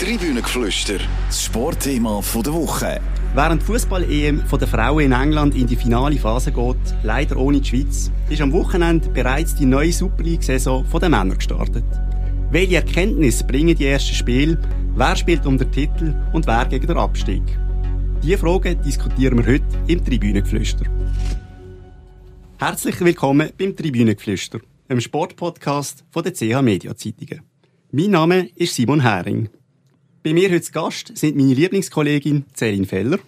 Tribünengeflüster, das Sportthema der Woche. Während die Fußball-EM der Frauen in England in die finale Phase geht, leider ohne die Schweiz, ist am Wochenende bereits die neue Super League-Saison der Männer gestartet. Welche Erkenntnisse bringen die ersten Spiele? Wer spielt um den Titel und wer gegen den Abstieg? Diese Fragen diskutieren wir heute im Tribünengeflüster. Herzlich willkommen beim Tribünengeflüster, einem Sportpodcast der CH Media Zeitungen. Mein Name ist Simon Hering. Bei mir heute zu Gast sind meine Lieblingskollegin Celine Feller.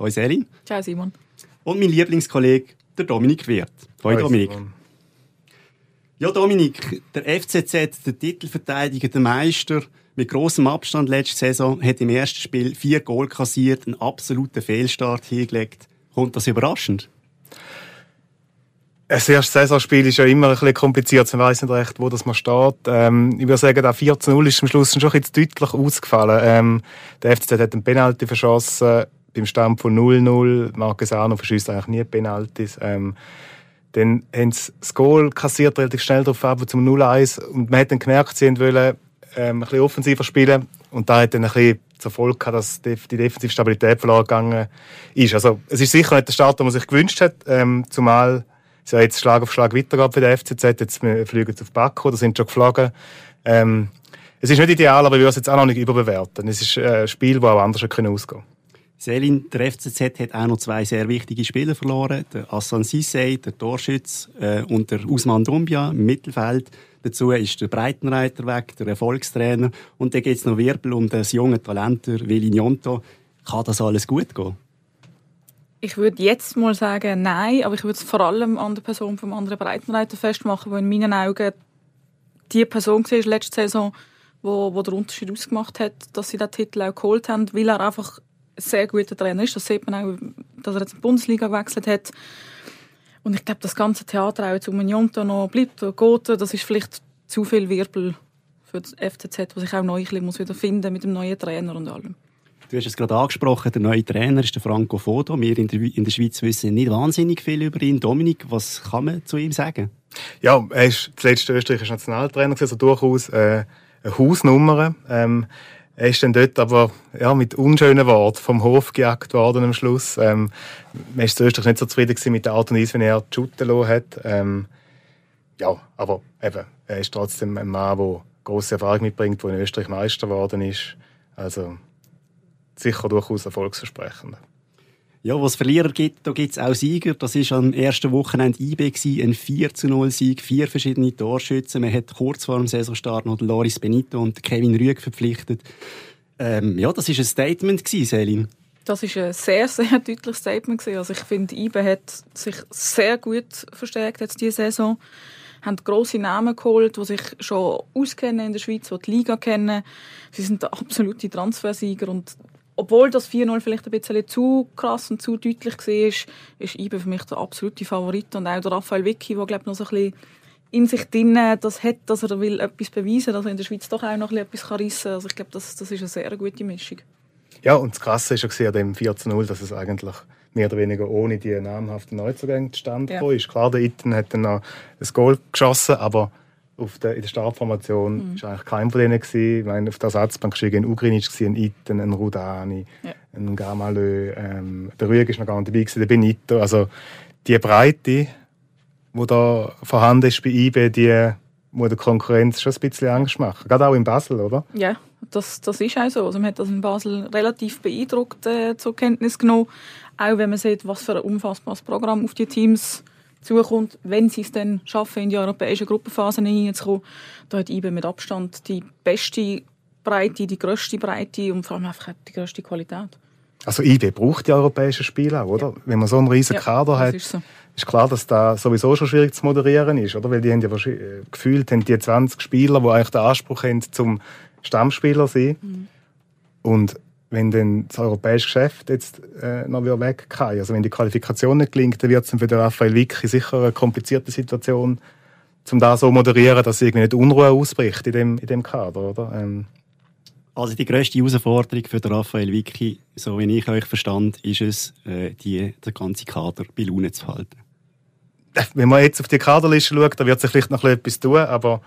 Hallo Celine. Ciao Simon. Und mein Lieblingskollege, der Dominik Wirth. Hallo Dominik. Simon. Ja, Dominik, der FCZ, der Titelverteidiger, der Meister, mit großem Abstand letzte Saison, hat im ersten Spiel vier Goal kassiert, einen absoluten Fehlstart hingelegt. Kommt das überraschend? Das erste Saisonspiel ist ja immer ein bisschen kompliziert. Man weiß nicht recht, wo das man steht. Ähm, ich würde sagen, der 4 0 ist am Schluss schon ein bisschen deutlich ausgefallen. Ähm, der FCZ hat einen Penalty verschossen beim Stand von 0-0. Marcus Arno verschießt eigentlich nie Penalties. Ähm, dann haben sie das Goal kassiert relativ schnell darauf ab zum 0-1 und man hat dann gemerkt, sie wollen ähm, ein bisschen offensiver spielen und da hat dann ein bisschen zur Folge gehabt, dass die die defensive Stabilität verloren gegangen ist. Also es ist sicher nicht der Start, den man sich gewünscht hat, ähm, zumal es ja jetzt Schlag auf Schlag weitergeht für den FCZ. Jetzt fliegen sie auf Baku, da sind schon geflogen. Ähm, es ist nicht ideal, aber ich würde es jetzt auch noch nicht überbewerten. Es ist äh, ein Spiel, das auch anders ausgehen können. Selin, der FCZ hat auch noch zwei sehr wichtige Spieler verloren. Der Assan Sissé, der Torschütz, äh, und der Usman Dumbia im Mittelfeld. Dazu ist der Breitenreiter weg, der Erfolgstrainer. Und dann gibt es noch Wirbel um das junge Talent, der Willi Njonto. Kann das alles gut gehen? Ich würde jetzt mal sagen, nein, aber ich würde es vor allem an der Person vom anderen Breitenreiter festmachen, weil in meinen Augen die Person war letzte Saison, wo, wo der Unterschied ausgemacht hat, dass sie den Titel auch geholt haben, weil er einfach ein sehr guter Trainer ist. Das sieht man auch, dass er jetzt in die Bundesliga gewechselt hat. Und ich glaube, das ganze Theater auch jetzt um Jonto noch bleibt geht, das ist vielleicht zu viel Wirbel für das FCZ, was ich auch neu muss wieder finden mit dem neuen Trainer und allem. Du hast es gerade angesprochen, der neue Trainer ist der Franco Foto. Wir in der, in der Schweiz wissen nicht wahnsinnig viel über ihn. Dominik, was kann man zu ihm sagen? Ja, er ist zuletzt österreichischer Nationaltrainer, also durchaus äh, eine Hausnummer. Ähm, er ist dann dort aber ja, mit unschönen Worten vom Hof gejagt worden am Schluss. Ähm, man ist Österreich nicht so zufrieden mit der Art und Weise, wie er die Schutte hat. Ähm, ja, aber eben, er ist trotzdem ein Mann, der grosse Erfahrung mitbringt, der in Österreich Meister geworden ist. Also sicher durchaus erfolgsversprechend. Ja, was Verlierer gibt, da gibt es auch Sieger. Das war am ersten Wochenende IB, ein 4 zu 0 Sieg, vier verschiedene Torschützen. Man hat kurz vor dem Saisonstart noch Loris Benito und Kevin Rüeg verpflichtet. Ähm, ja, das war ein Statement, Selin. Das war ein sehr, sehr deutliches Statement. Also ich finde, IBE hat sich sehr gut verstärkt jetzt diese Saison. Haben grosse Namen geholt, die sich schon auskennen in der Schweiz, die die Liga kennen. Sie sind der absolute Transfersieger und obwohl das 4-0 vielleicht ein bisschen zu krass und zu deutlich war, ist IBE für mich der absolute Favorit. Und auch der Raphael Vicky, der glaube noch so ein bisschen in sich drin das hat, dass er will etwas beweisen dass er in der Schweiz doch auch noch etwas reissen kann. Also ich glaube, das, das ist eine sehr gute Mischung. Ja, und das Krasse ist ja an dem 4-0, dass es eigentlich mehr oder weniger ohne die namhaften Neuzugänge zustande ja. ist. Klar, der Itten hat dann noch ein Goal geschossen, aber auf der, in der Startformation mhm. eigentlich kein von denen. Gewesen. Ich meine, auf der Ersatzbank war ein Ugrinic, ein Itten, ein Rudani, ja. ein Gamalö, ähm, der Rüeg ist noch gar nicht dabei, gewesen, der Benito. Also die Breite, die da vorhanden ist bei IB, die muss der Konkurrenz schon ein bisschen Angst machen. Gerade auch in Basel, oder? Ja, das, das ist auch so. Also man hat das in Basel relativ beeindruckt äh, zur Kenntnis genommen. Auch wenn man sieht, was für ein umfassbares Programm auf die Teams zukommt, wenn sie es dann schaffen, in die europäischen Gruppenphasen hineinzukommen. Da hat IBE mit Abstand die beste Breite, die grösste Breite und vor allem einfach die grösste Qualität. Also IB braucht die europäischen Spiele auch, oder? Ja. Wenn man so einen riesen ja, Kader hat, ist, so. ist, klar, dass das sowieso schon schwierig zu moderieren ist, oder? Weil die haben ja äh, gefühlt haben die 20 Spieler, die eigentlich den Anspruch haben, zum Stammspieler zu sein. Mhm. Und wenn dann das europäische Geschäft jetzt äh, noch wieder weggeht, also wenn die Qualifikation nicht gelingt, dann wird es für den Raphael Vicky sicher eine komplizierte Situation, um da so moderieren, dass irgendwie nicht Unruhe ausbricht in dem, in dem Kader, oder? Ähm. Also die grösste Herausforderung für den Raphael Vicky, so wie ich euch verstand, ist es, äh, die, den ganzen Kader bei Laune zu halten. Wenn man jetzt auf die Kaderliste schaut, dann wird sich vielleicht noch etwas tun, aber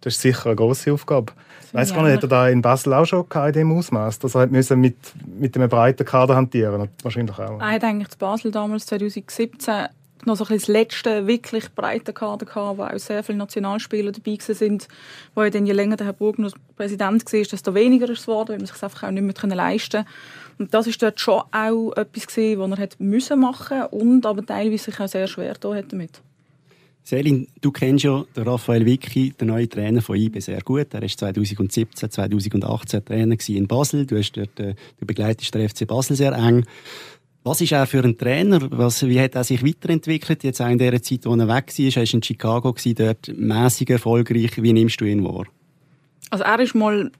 Das ist sicher eine grosse Aufgabe. Ich weiss gar nicht, hat er da in Basel auch schon in dem Ausmaß, dass er mit, mit einem breiten Kader hantieren Wahrscheinlich auch. Er hat eigentlich in Basel damals 2017 noch so ein das letzte wirklich breite Kader gehabt, wo auch sehr viele Nationalspieler dabei sind, wo ja dann je länger der Herr Burgner Präsident war, desto weniger ist es geworden, weil man sich einfach auch nicht mehr leisten konnte. Und das ist dort schon auch etwas gewesen, was er hat müssen machen und aber teilweise sich auch sehr schwer da hat damit. Selin, du kennst ja den Raphael Vicky, den neuen Trainer von IB, sehr gut. Er war 2017, 2018 Trainer in Basel. Du, hast dort, äh, du begleitest den FC Basel sehr eng. Was ist er für ein Trainer? Was, wie hat er sich weiterentwickelt? Jetzt auch in der Zeit, wo er weg war, er war in Chicago, dort mäßig erfolgreich. Wie nimmst du ihn wahr? Also er ist mal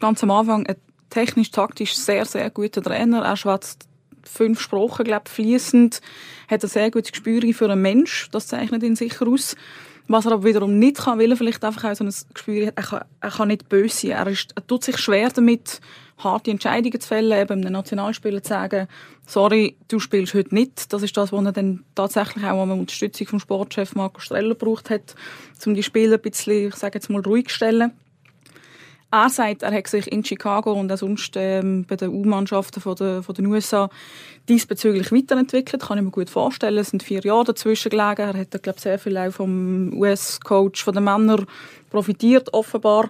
ganz am Anfang ein technisch-taktisch sehr, sehr guter Trainer. Er schwätzt fünf Sprachen, glaube fließend, hat ein sehr gutes Gespür für einen Mensch. Das zeichnet ihn sicher aus. Was er aber wiederum nicht kann, weil er vielleicht einfach auch so ein Gespür hat, er kann, er kann nicht böse sein. Er, ist, er tut sich schwer damit, harte Entscheidungen zu fällen, eben einem Nationalspieler zu sagen, sorry, du spielst heute nicht. Das ist das, was er dann tatsächlich auch eine Unterstützung vom Sportchef Marco Streller gebraucht hat, um die Spieler ein bisschen, ich sage jetzt mal, ruhig zu stellen. Er sagt, er hat sich in Chicago und auch sonst ähm, bei den U-Mannschaften von, der, von den USA diesbezüglich weiterentwickelt. Kann ich mir gut vorstellen. Es sind vier Jahre dazwischen gelegen. Er hat, glaube sehr viel auch vom US-Coach von den Männern profitiert, offenbar.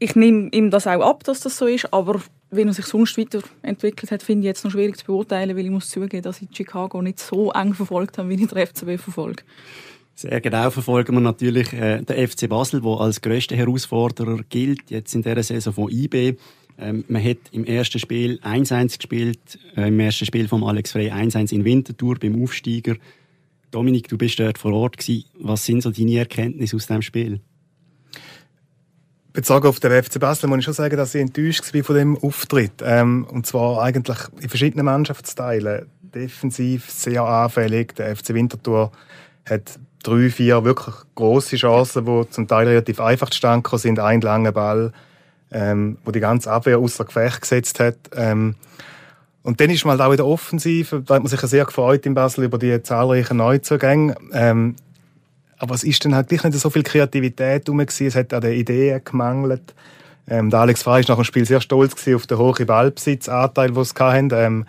Ich nehme ihm das auch ab, dass das so ist, aber wie er sich sonst weiterentwickelt hat, finde ich jetzt noch schwierig zu beurteilen, weil ich muss zugeben, dass ich Chicago nicht so eng verfolgt habe, wie ich den FCB verfolge. Sehr genau verfolgen wir natürlich äh, den FC Basel, der als grösster Herausforderer gilt, jetzt in dieser Saison von IB. Ähm, man hat im ersten Spiel 1-1 gespielt, äh, im ersten Spiel von Alex Frey 1-1 in Winterthur beim Aufsteiger. Dominik, du bist dort vor Ort gewesen. Was sind so deine Erkenntnisse aus dem Spiel? Bezogen auf den FC Basel muss ich schon sagen, dass ich enttäuscht war von dem Auftritt. Ähm, und zwar eigentlich in verschiedenen Mannschaftsteilen. Defensiv sehr anfällig. Der FC Winterthur hat drei, vier wirklich große Chancen, die zum Teil relativ einfach zustande sind. Ein langer Ball, ähm, wo die ganze Abwehr außer Gefecht gesetzt hat. Ähm, und dann ist man halt auch in der Offensive, da hat man sich sehr gefreut in Basel über die zahlreichen Neuzugänge. Ähm, aber es ist dann halt nicht so viel Kreativität rum Es hat an den Ideen gemangelt. Ähm, der Alex Frey war nach dem Spiel sehr stolz auf den hohen Ballbesitzanteil, den sie hatten. Ähm,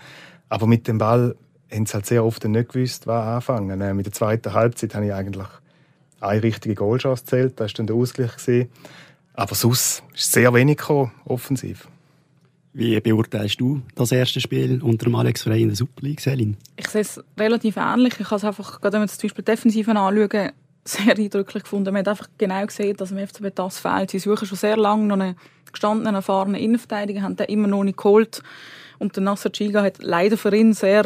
aber mit dem Ball haben sie halt sehr oft nicht gewusst, was anfangen. Ähm, in der zweiten Halbzeit habe ich eigentlich eine richtige Goalchance gezählt. Das war dann der Ausgleich. Gewesen. Aber sonst ist sehr wenig gekommen, offensiv. Wie beurteilst du das erste Spiel unter dem Alex Frey in der Super League, Selin? Ich sehe es relativ ähnlich. Ich habe es einfach, gerade wenn wir zum Beispiel Defensiven anschauen, sehr eindrücklich gefunden. Man hat einfach genau gesehen, dass dem FCB das fehlt. Sie suchen schon sehr lange noch einen gestandenen, erfahrenen Innenverteidiger, haben den immer noch nicht geholt. Und der Nasser Chiga hat leider für ihn sehr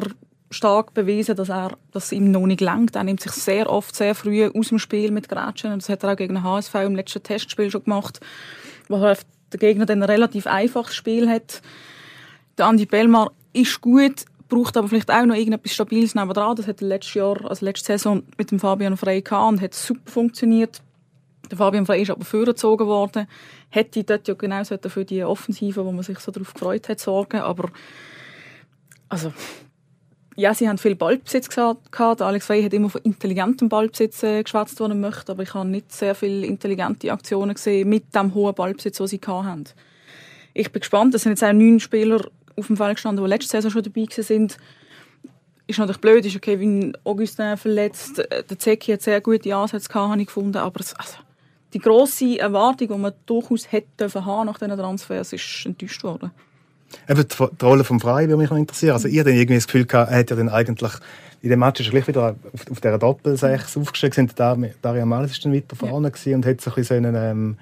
stark bewiesen, dass er dass ihm noch nicht langt. Er nimmt sich sehr oft sehr früh aus dem Spiel mit Grätschen. Das hat er auch gegen den HSV im letzten Testspiel schon gemacht, wo er der Gegner dann ein relativ einfaches Spiel hat. Der Andi Bellmar ist gut, braucht aber vielleicht auch noch irgendetwas Stabiles nebenan. Das hat letztes Jahr, also letzte Saison mit dem Fabian Frey gehabt und hat super funktioniert. Der Fabian Frey ist aber vorgezogen worden. Hätte dort ja genau für die Offensive, wo man sich so darauf gefreut hat, sorgen. Aber also, ja, sie haben viel Ballbesitz gehabt. Alex Frey hat immer von intelligentem Ballbesitz äh, geschwätzt, was er möchte, aber ich habe nicht sehr viele intelligente Aktionen gesehen mit dem hohen Ballbesitz, den sie hatten. Ich bin gespannt. Es sind jetzt auch neun Spieler auf dem Feld gestanden, die letzte Saison schon dabei sind. Ist natürlich blöd, ist Kevin Augustin verletzt. Äh, der Zeki hat sehr gute Ansätze gehabt, habe ich gefunden, aber es, also, die grosse Erwartung, die man durchaus hätte haben nach diesen Transfers, ist enttäuscht worden. Eben die, Rolle vom Frei würde mich noch interessieren. Also, ihr dann irgendwie das Gefühl gehabt, er hat ja dann eigentlich in dem Match ist er gleich wieder auf, auf dieser Doppel-6 aufgestellt. Sind Daria Malis ist dann weiter vorne ja. und hat so ein bisschen einen, ähm,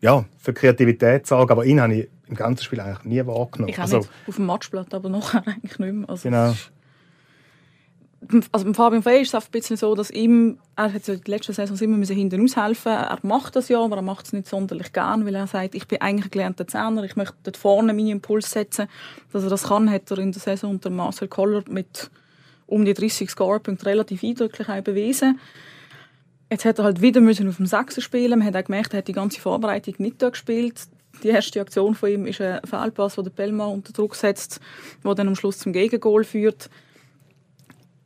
ja, für Kreativität sorgen. Aber ihn habe ich im ganzen Spiel eigentlich nie wahrgenommen. Ich also, nicht auf dem Matchblatt, aber nachher eigentlich nicht mehr. Also, genau also beim Fabian Frey ist es ein bisschen so, dass ihm, er hat ja die letzte Saison immer müssen hinten aushelfen Er macht das ja, aber er macht es nicht sonderlich gern, weil er sagt, ich bin eigentlich gelernter Zehner, ich möchte dort vorne meinen Impuls setzen. Dass er das kann, hat er in der Saison unter Marcel Koller mit um die 30 Scorepunkte relativ eindrücklich bewiesen. Jetzt hat er halt wieder müssen auf dem Sechser spielen. Man hat auch gemerkt, er hat die ganze Vorbereitung nicht gespielt. Die erste Aktion von ihm ist ein Fehlpass, wo der Bellmar unter Druck setzt, der dann am Schluss zum Gegengol führt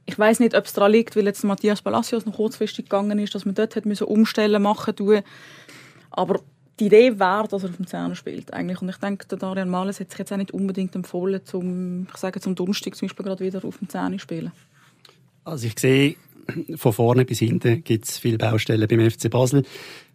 ich weiß nicht, ob es daran liegt, weil jetzt Matthias Palacios noch kurzfristig gegangen ist, dass man dort hat müssen umstellen machen tun. Aber die Idee wäre, dass er auf dem Zehner spielt eigentlich. Und ich denke, der Darian Males hat sich jetzt auch nicht unbedingt empfohlen, zum, ich sage zum Donnerstag zum Beispiel gerade wieder auf dem Zehner zu spielen. Also ich sehe, von vorne bis hinten gibt es viele Baustellen beim FC Basel.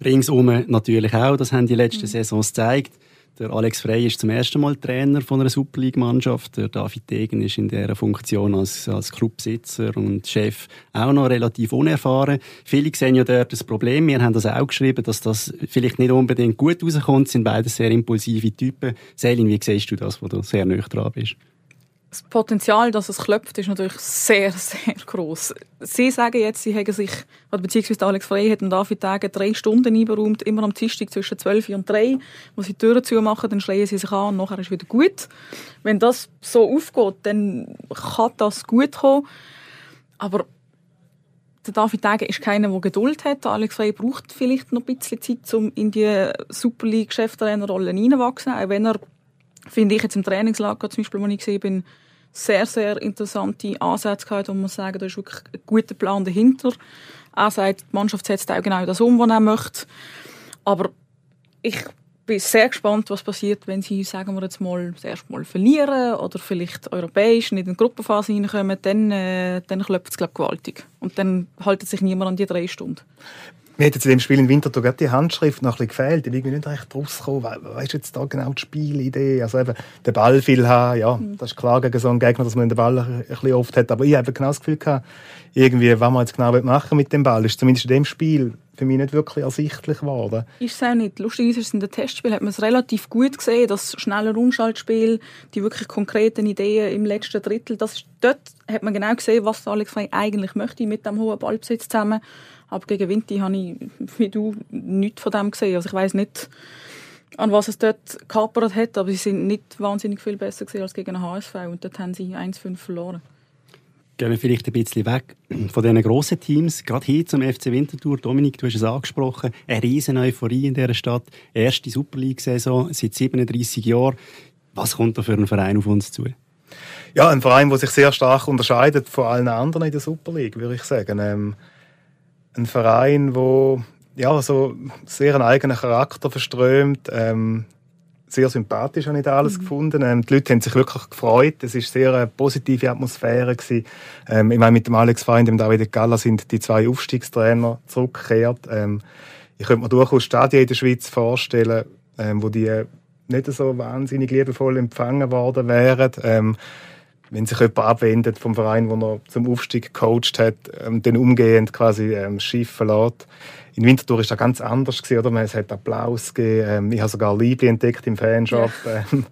Ringsum natürlich auch, das haben die letzten mhm. Saisons gezeigt. Der Alex Frey ist zum ersten Mal Trainer von einer Super League-Mannschaft. Der David Degen ist in dieser Funktion als, als Clubsitzer und Chef auch noch relativ unerfahren. Viele sehen ja dort das Problem. Wir haben das auch geschrieben, dass das vielleicht nicht unbedingt gut rauskommt. Sind beide sehr impulsive Typen. Selin, wie siehst du das, wo du sehr nah dran bist? Das Potenzial, dass es klopft, ist natürlich sehr, sehr groß. Sie sagen jetzt, sie haben sich, oder beziehungsweise Alex Frey hat David Tage drei Stunden einberäumt, immer am Dienstag zwischen 12 und 3, wo sie die Türen zumachen, dann schreien sie sich an und nachher ist wieder gut. Wenn das so aufgeht, dann kann das gut kommen. Aber der David Tage ist keiner, der Geduld hat. Alex Frey braucht vielleicht noch ein bisschen Zeit, um in die Super League-Cheftrainerrolle reinzuwachsen, auch wenn er finde ich jetzt im Trainingslager zum Beispiel, wo ich gesehen bin, sehr, sehr interessante Ansätze gehabt und man sagen, da ist wirklich ein guter Plan dahinter. Er sagt, die Mannschaft setzt auch genau das um, was er möchte. Aber ich bin sehr gespannt, was passiert, wenn sie, sagen wir jetzt mal, das erste Mal verlieren oder vielleicht europäisch nicht in die Gruppenphase hineinkommen, dann, äh, dann klopft es, glaube gewaltig. Und dann haltet sich niemand an die drei Stunden. Mir hat zu dem Spiel in Winterthur gerade die Handschrift noch ein bisschen gefehlt. Ich bin nicht recht rausgekommen. Was ist jetzt da genau die Spielidee? Also eben, den Ball viel haben, ja, mhm. das ist klar gegen so einen Gegner, dass man den Ball ein bisschen oft hat. Aber ich habe genau das Gefühl gehabt, irgendwie, was man jetzt genau machen mit dem Ball, ist zumindest in dem Spiel für mich nicht wirklich ersichtlich geworden. Ist es auch nicht. Lustigerweise ist es in den Testspielen hat man es relativ gut gesehen, das schnelle Umschaltspiel, die wirklich konkreten Ideen im letzten Drittel, das ist, dort hat man genau gesehen, was Alex Frey eigentlich möchte mit dem hohen Ballbesitz zusammen. Aber gegen Winti habe ich, wie du, nichts von dem gesehen. Also ich weiß nicht, an was es dort gekapert hat, aber sie sind nicht wahnsinnig viel besser gesehen als gegen den HSV und dort haben sie 1-5 verloren. Gehen wir vielleicht ein bisschen weg von diesen grossen Teams, gerade hier zum FC Winterthur. Dominik, du hast es angesprochen, eine riesen Euphorie in dieser Stadt. Erste Super League-Saison seit 37 Jahren. Was kommt da für einen Verein auf uns zu? Ja, ein Verein, der sich sehr stark unterscheidet von allen anderen in der Super League, würde ich sagen. Ähm, ein Verein, wo ja so sehr einen eigenen Charakter verströmt. Ähm, sehr sympathisch habe ich da alles mhm. gefunden. Ähm, die Leute haben sich wirklich gefreut. Es war sehr eine positive Atmosphäre gewesen. Ähm, ich meine, mit dem Alex Feind und dem David Galla sind die zwei Aufstiegstrainer zurückgekehrt. Ähm, ich könnte mir durchaus Stadien in der Schweiz vorstellen, ähm, wo die nicht so wahnsinnig liebevoll empfangen worden wären. Ähm, wenn sich jemand abwendet vom Verein, wo er zum Aufstieg gecoacht hat, ähm, dann umgehend quasi ähm, Schiff verlässt. In Winterthur war das ganz anders gewesen, oder? Es hat Applaus gegeben. Ähm, ich habe sogar Liebli entdeckt im Fanshop, ja. ähm,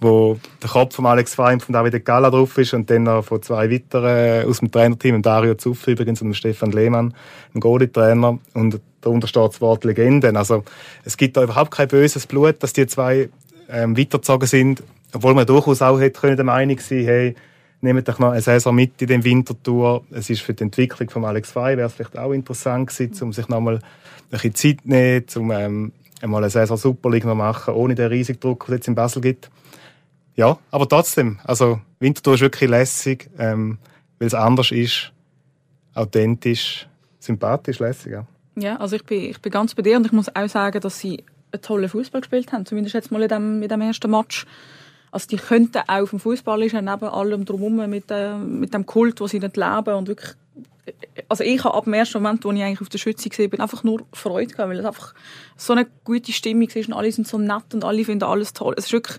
wo der Kopf von Alex Fein von David Galla drauf ist und dann noch von zwei weiteren aus dem Trainerteam, Dario Zuff übrigens und Stefan Lehmann, ein Goalie-Trainer. Und darunter steht das Wort Legenden. Also, es gibt da überhaupt kein böses Blut, dass die zwei ähm, weitergezogen sind obwohl man durchaus auch hätte können der Meinung sein hey, nehmt doch noch eine Saison mit in den Wintertour. Es ist für die Entwicklung von Alex Frey wäre es vielleicht auch interessant gewesen, um sich nochmal ein bisschen Zeit zu nehmen, um ähm, einmal eine Saison Super League noch machen, ohne den riesigen Druck, den es jetzt in Basel gibt. Ja, aber trotzdem, also Wintertour ist wirklich lässig, ähm, weil es anders ist, authentisch, sympathisch, lässig. Ja. ja, also ich bin, ich bin ganz bei dir und ich muss auch sagen, dass sie einen tollen Fußball gespielt haben, zumindest jetzt mal in dem, in dem ersten Match. Also die könnten auch dem Fußball neben allem drumherum mit, äh, mit dem Kult, wo sie nicht leben und wirklich also ich habe ab dem ersten Moment, wo ich eigentlich auf der Schütze war, einfach nur Freude gehabt, weil es einfach so eine gute Stimmung ist und alle sind so nett und alle finden alles toll. Es ist wirklich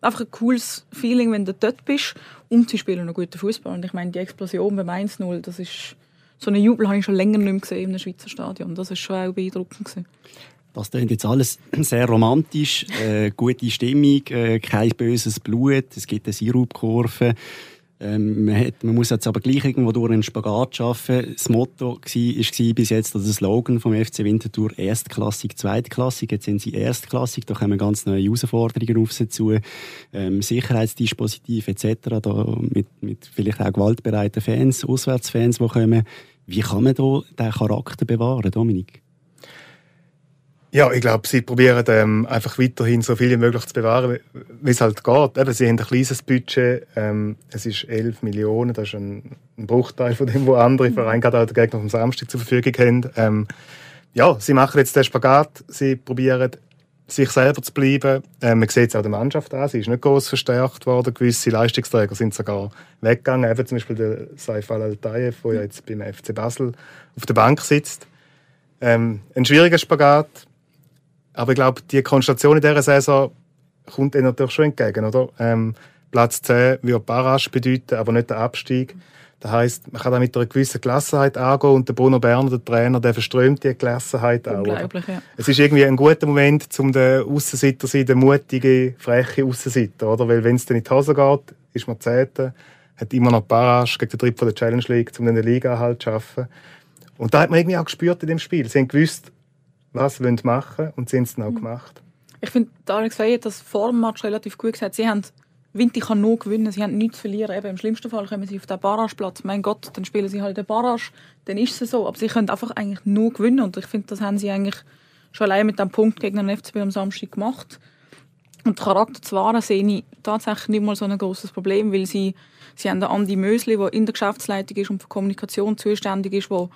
einfach ein cooles Feeling, wenn du dort bist und sie spielen einen guten Fußball. Und ich meine, die Explosion beim 1-0, das ist so einen Jubel habe ich schon länger nicht mehr gesehen einem Schweizer Stadion. Das ist schon auch beeindruckend gewesen. Das klingt jetzt alles sehr romantisch, äh, gute Stimmung, äh, kein böses Blut, es gibt eine Sirupkurve. Ähm, man, hat, man, muss jetzt aber gleich irgendwo durch einen Spagat schaffen. Das Motto war, bis jetzt, oder der Slogan vom FC Winterthur, erstklassig, zweitklassig. Jetzt sind sie erstklassig, da kommen ganz neue Herausforderungen auf sie zu. Ähm, Sicherheitsdispositiv etc., da mit, mit vielleicht auch gewaltbereiten Fans, Auswärtsfans, die kommen. Wie kann man da den Charakter bewahren, Dominik? Ja, ich glaube, sie probieren ähm, einfach weiterhin so viel wie möglich zu bewahren, wie es halt geht. Eben, sie haben ein kleines Budget, ähm, es ist 11 Millionen, das ist ein, ein Bruchteil von dem, was andere Vereine gerade auch den Gegner vom Samstag zur Verfügung haben. Ähm, ja, sie machen jetzt den Spagat, sie probieren sich selber zu bleiben. Ähm, man sieht es auch der Mannschaft an, sie ist nicht groß verstärkt worden. Gewisse Leistungsträger sind sogar weggegangen, eben zum Beispiel der Saif Al-Tayev, der ja jetzt beim FC Basel auf der Bank sitzt. Ähm, ein schwieriger Spagat, aber ich glaube, die Konstellation in dieser Saison kommt ihnen natürlich schon entgegen. Oder? Ähm, Platz 10 würde Barrage bedeuten, aber nicht der Abstieg. Das heisst, man kann da mit einer gewissen Gelassenheit angehen und der Bruno Berner, der Trainer, der verströmt die Gelassenheit auch. Unglaublich, ja. Es ist irgendwie ein guter Moment, um den Aussenseiter zu sein, der mutige, freche Aussenseiter, oder? Weil wenn es dann in die Hose geht, ist man Zehnte, hat immer noch Barrage gegen den Dritt von der Challenge League, um den Liga halt zu schaffen. Und da hat man irgendwie auch gespürt in dem Spiel. Sie haben gewusst, was sie machen wollen und sie haben es dann auch gemacht. Ich finde, Alex Fey hat das vor dem Match relativ gut gesagt. Sie haben Vinti kann nur gewinnen, sie haben nichts zu verlieren. Eben, Im schlimmsten Fall kommen sie auf den Barrageplatz. Mein Gott, dann spielen sie halt den Barrage, dann ist es so. Aber sie können einfach eigentlich nur gewinnen und ich finde, das haben sie eigentlich schon allein mit dem Punkt gegen den FCB am Samstag gemacht. Und Charakter zu wahren sehe ich tatsächlich nicht mal so ein großes Problem, weil sie, sie haben den Andi Mösli, der in der Geschäftsleitung ist und für Kommunikation zuständig ist, der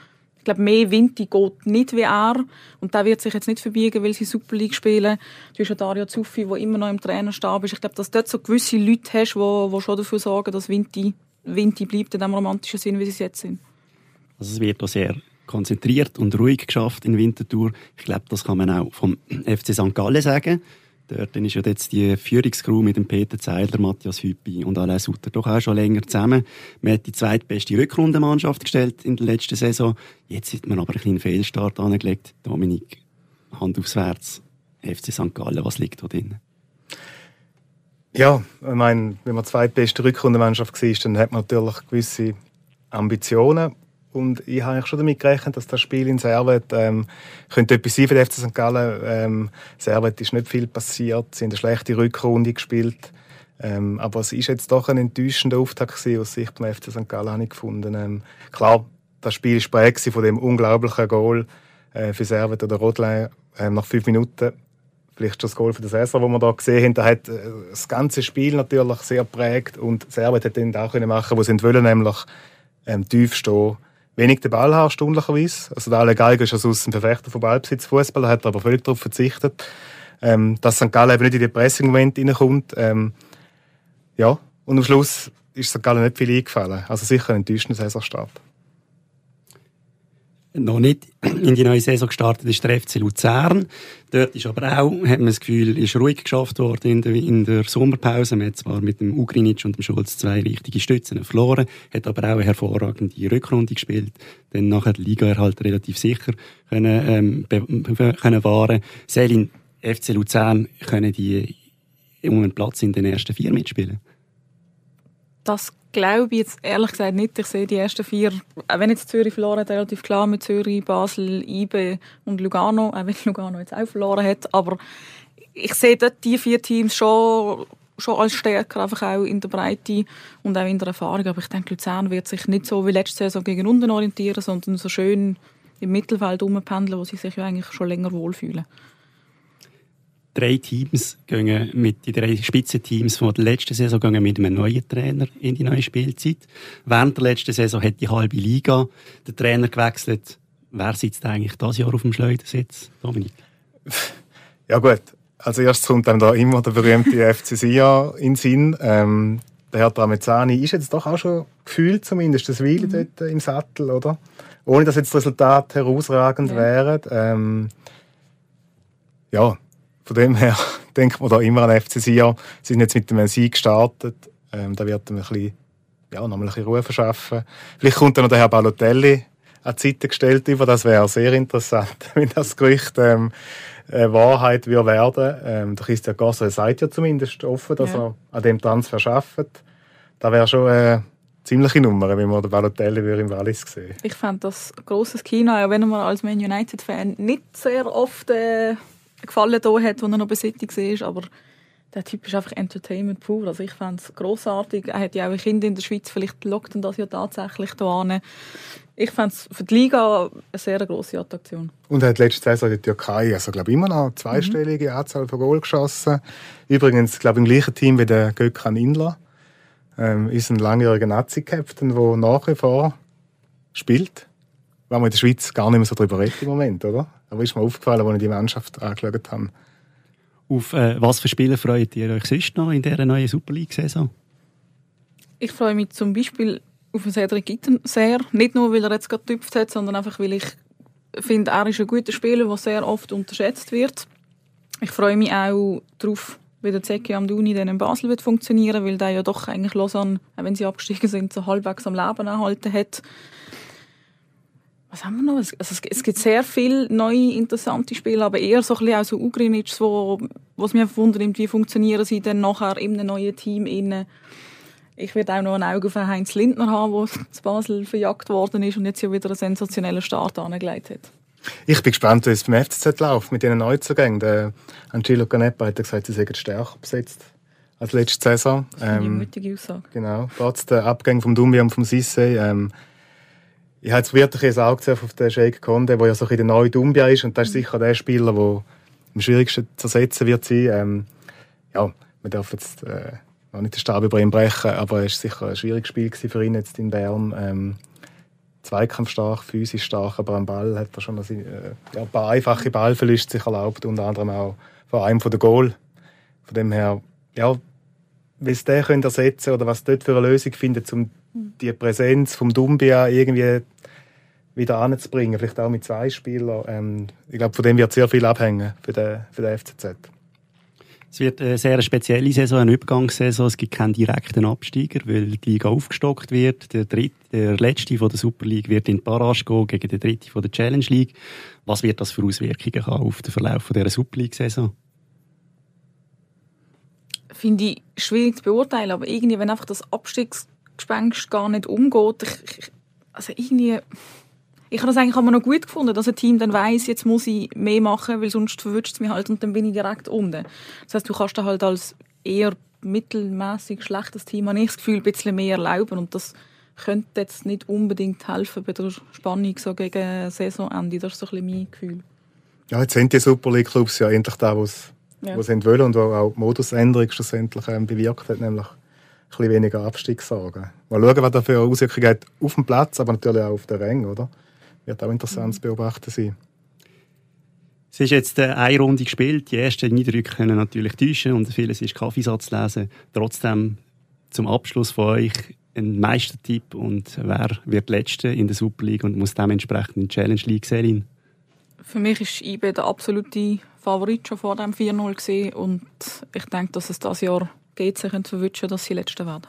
ich glaube, mehr Winti geht nicht wie er. Und der wird sich jetzt nicht verbiegen, weil sie Super League spielen. Du hast ja Dario Zuffi, der immer noch im Trainerstab ist. Ich glaube, dass du dort so gewisse Leute hast, die, schon dafür sorgen, dass Winti, Winti bleibt in dem romantischen Sinn, wie sie es jetzt sind. Also es wird auch sehr konzentriert und ruhig geschafft in Winterthur. Ich glaube, das kann man auch vom FC St. Gallen sagen. Dort ist ja jetzt die Führungskrew mit dem Peter Zeidler, Matthias Hüppi und Alain Sutter doch auch schon länger zusammen. Man hat die zweitbeste Rückrundenmannschaft gestellt in der letzten Saison. Jetzt hat man aber einen kleinen Fehlstart angelegt. Dominik, Hand aufs Herz. FC St. Gallen, was liegt da drin? Ja, ich meine, wenn man zweitbeste Rückrundenmannschaft war, dann hat man natürlich gewisse Ambitionen. Und ich habe schon damit gerechnet, dass das Spiel in Servet ähm, könnte etwas sein für den FC St. Gallen. Ähm, Servet ist nicht viel passiert, sie haben eine schlechte Rückrunde gespielt. Ähm, aber es ist jetzt doch ein enttäuschender Auftakt gewesen, aus Sicht des FC St. Gallen habe ich gefunden. Ähm, klar, das Spiel ist prägt von dem unglaublichen Goal äh, für Servet oder Rodelin äh, nach fünf Minuten. Vielleicht das Goal für den Saison, das wir da gesehen haben, da hat äh, das ganze Spiel natürlich sehr prägt und Servet hat dann auch machen, was sie wollen, nämlich ähm, tief stehen wenig den Ball haben, stundlicherweise. Also der Ale Geiger ist also aus dem Verfechter von Ballbesitz Fußball, hat aber völlig darauf verzichtet, ähm, dass St. Gallen eben nicht in den Pressing-Moment reinkommt. Ähm, ja, und am Schluss ist St. Gallen nicht viel eingefallen. Also sicher ein enttäuschender Saisonstart noch nicht in die neue Saison gestartet ist der FC Luzern. Dort ist aber auch, hat man das Gefühl, ist ruhig geschafft worden in der, in der Sommerpause. Man hat zwar mit dem Ugrinic und dem Schulz zwei richtige Stützen verloren, hat aber auch eine hervorragende Rückrunde gespielt. Dann nachher die Liga erhalt relativ sicher können, ähm, können wahren. Selin, FC Luzern können die um einen Platz in den ersten vier mitspielen? Das glaube ich jetzt ehrlich gesagt nicht. Ich sehe die ersten vier, auch wenn jetzt Zürich verloren hat, relativ klar mit Zürich, Basel, IBE und Lugano, auch wenn Lugano jetzt auch verloren hat. Aber ich sehe dort die vier Teams schon, schon als stärker, einfach auch in der Breite und auch in der Erfahrung. Aber ich denke, Luzern wird sich nicht so wie letzte Saison gegen unten orientieren, sondern so schön im Mittelfeld umpendeln, wo sie sich ja eigentlich schon länger wohlfühlen drei Teams gehen mit die drei Spitzenteams von der letzten Saison gehen mit einem neuen Trainer in die neue Spielzeit. Während der letzten Saison hat die halbe Liga den Trainer gewechselt. Wer sitzt eigentlich das Jahr auf dem Schleudersitz, Dominik? Ja gut, als erstes kommt dann da immer der berühmte FC Sia in den Sinn. Ähm, der Herr Tramezzani ist jetzt doch auch schon gefühlt zumindest das Weile mhm. dort im Sattel, oder? Ohne dass jetzt das Resultat herausragend ja. wäre. Ähm, ja, von dem her denkt man da immer an FC Sia. Sie sind jetzt mit dem Sieg gestartet. Ähm, da wird man ein bisschen, ja, noch mal ein bisschen Ruhe verschaffen. Vielleicht kommt dann noch der Herr Balotelli an die Seite gestellt über. Das wäre sehr interessant, wenn das Gerücht ähm, äh, Wahrheit würde werden. Ähm, der Christian Gasser sagt ja zumindest offen, dass ja. er an dem Transfer arbeitet. Da wäre schon eine ziemliche Nummer, wenn man den Balotelli im Wallis sehen Ich fände das ein grosses Kino, auch wenn man als Man United-Fan nicht sehr oft... Äh Gefallen da hat, wo er noch besetzt war. Aber der Typ ist einfach Entertainment pur. Also ich fand es grossartig. Er hat ja auch ein Kind in der Schweiz, vielleicht lockt ihn das ja tatsächlich da an. Ich fand es für die Liga eine sehr grosse Attraktion. Und er hat letzte Saison in der Türkei, also glaube immer noch zweistellige mhm. Anzahl von Goal geschossen. Übrigens, glaube im gleichen Team wie der Gökhan Inler. Ähm, ist ein langjähriger Nazi-Captain, der nach wie vor spielt. Wenn man in der Schweiz gar nicht mehr so darüber redet im Moment, oder? Aber ist mir aufgefallen, als ich die Mannschaft angeschaut habe. Auf äh, was für Spiele freut ihr euch sonst noch in dieser neuen Super League-Saison? Ich freue mich zum Beispiel auf den Cedric Gitten sehr. Nicht nur, weil er jetzt gerade getüpft hat, sondern einfach, weil ich finde, er ist ein guter Spieler, der sehr oft unterschätzt wird. Ich freue mich auch darauf, wie der Zeki am Duni dann in Basel wird funktionieren, weil der ja doch eigentlich Lausanne, auch wenn sie abgestiegen sind, so halbwegs am Leben erhalten hat was haben wir noch? Also es, es gibt sehr viele neue, interessante Spiele, aber eher so ein bisschen auch so Ugrinic, wo, was mich wundert, wie funktionieren sie dann nachher in einem neuen Team innen. Ich werde auch noch ein Auge für Heinz Lindner haben, der zu Basel verjagt worden ist und jetzt ja wieder einen sensationellen Start angelegt hat. Ich bin gespannt, wie es beim FCZ läuft mit diesen Neuzugängen. Der Angelo Canepa hat gesagt, sie seien stärker besetzt als letzte Saison. Das ist eine ähm, mutige Aussage. Genau. Trotz der Abgänge vom Dumbi und vom Sisse ähm, ich habe jetzt wirklich ein Auge auf den Sheikh Konde, der ja so ein der neue Dumbia ist. Und das ist sicher der Spieler, der am schwierigsten zu ersetzen wird sein. Ähm, ja, man darf jetzt äh, noch nicht den Stab über ihn brechen, aber es war sicher ein schwieriges Spiel für ihn jetzt in Bern. Ähm, Zweikampfstark, physisch stark, aber am Ball hat er schon ein, äh, ja, ein paar einfache Ballverluste sich erlaubt, unter anderem auch vor einem von der Goal. Von dem her, ja, wie es den können ersetzen oder was dort für eine Lösung findet, um die Präsenz vom Dumbia irgendwie wieder anzubringen, vielleicht auch mit zwei Spielern. Ähm, ich glaube, von dem wird sehr viel abhängen für den, für den FCZ. Es wird eine sehr spezielle Saison, eine Übergangssaison. Es gibt keinen direkten Absteiger, weil die Liga aufgestockt wird. Der, dritte, der letzte von der Super League wird in die Barrage gehen gegen den dritten von der Challenge League. Was wird das für Auswirkungen haben auf den Verlauf dieser Super League-Saison? Finde ich schwierig zu beurteilen, aber irgendwie, wenn einfach das Abstiegsgespenst gar nicht umgeht, ich, ich, also irgendwie ich habe das eigentlich immer noch gut gefunden, dass ein Team dann weiß, jetzt muss ich mehr machen, weil sonst verwünscht es mich halt und dann bin ich direkt unten. Das heißt, du kannst da halt als eher mittelmäßig schlechtes Team, habe ich das Gefühl, ein bisschen mehr erlauben und das könnte jetzt nicht unbedingt helfen bei der Spannung so gegen Saisonende. Das ist so ein bisschen mein Gefühl. Ja, jetzt sind die Super League Clubs ja endlich da, was ja. sie wollen und wo auch die Modusänderung schlussendlich ähm, bewirkt hat, nämlich bisschen weniger Abstiegssorgen. Mal schauen, was da für Auswirkungen hat auf dem Platz, aber natürlich auch auf den Rängen, oder? wird auch interessant zu beobachten sein. Es ist jetzt äh, eine Runde gespielt. Die ersten Niederrücke können natürlich täuschen und vieles ist Kaffeesatz lesen. Trotzdem zum Abschluss von euch ein Meistertipp und wer wird Letzte in der Super League und muss dementsprechend in die Challenge League sehen? Für mich ist IB der absolute Favorit schon vor dem 4-0 gesehen und ich denke, dass es das Jahr geht, sich zu verwünschen, dass sie Letzte werden.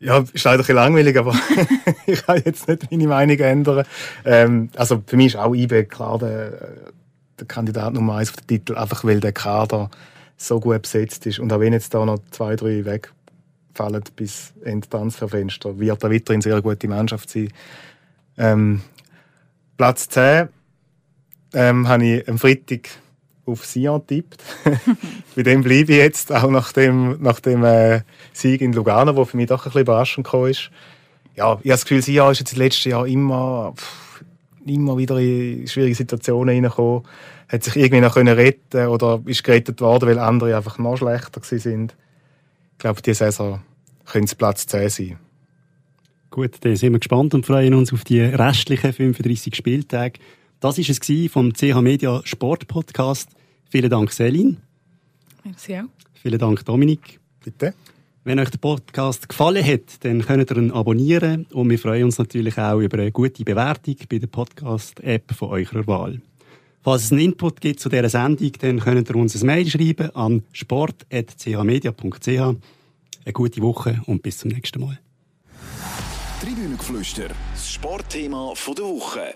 Ja, ist leider ein bisschen langweilig, aber ich kann jetzt nicht meine Meinung ändern. Ähm, also für mich ist auch IB klar der, der Kandidat Nummer eins auf den Titel, einfach weil der Kader so gut besetzt ist. Und auch wenn jetzt da noch zwei, drei wegfallen bis Ende Transferfenster, wird er weiterhin eine sehr gute Mannschaft sein. Ähm, Platz 10 ähm, habe ich am Freitag auf Sion tippt. Bei dem bleibe ich jetzt, auch nach dem, nach dem äh, Sieg in Lugano, der für mich doch ein bisschen überraschend kam. Ja, ich habe das Gefühl, Sion ist jetzt in den letzten Jahren immer, pff, immer wieder in schwierige Situationen hineingekommen. Hat sich irgendwie noch können retten oder ist gerettet worden, weil andere einfach noch schlechter sind. Ich glaube, diese Saison könnte es Platz 10 sein. Gut, dann sind wir gespannt und freuen uns auf die restlichen 35 Spieltage. Das war es vom CH Media Sport Podcast. Vielen Dank, Selin. Merci auch. Vielen Dank, Dominik. Bitte. Wenn euch der Podcast gefallen hat, dann könnt ihr ihn abonnieren und wir freuen uns natürlich auch über eine gute Bewertung bei der Podcast-App von eurer Wahl. Falls es einen Input gibt zu dieser Sendung, dann könnt ihr uns ein Mail schreiben an sport.chmedia.ch. Eine gute Woche und bis zum nächsten Mal. Tribünengeflüster, das Sportthema der Woche.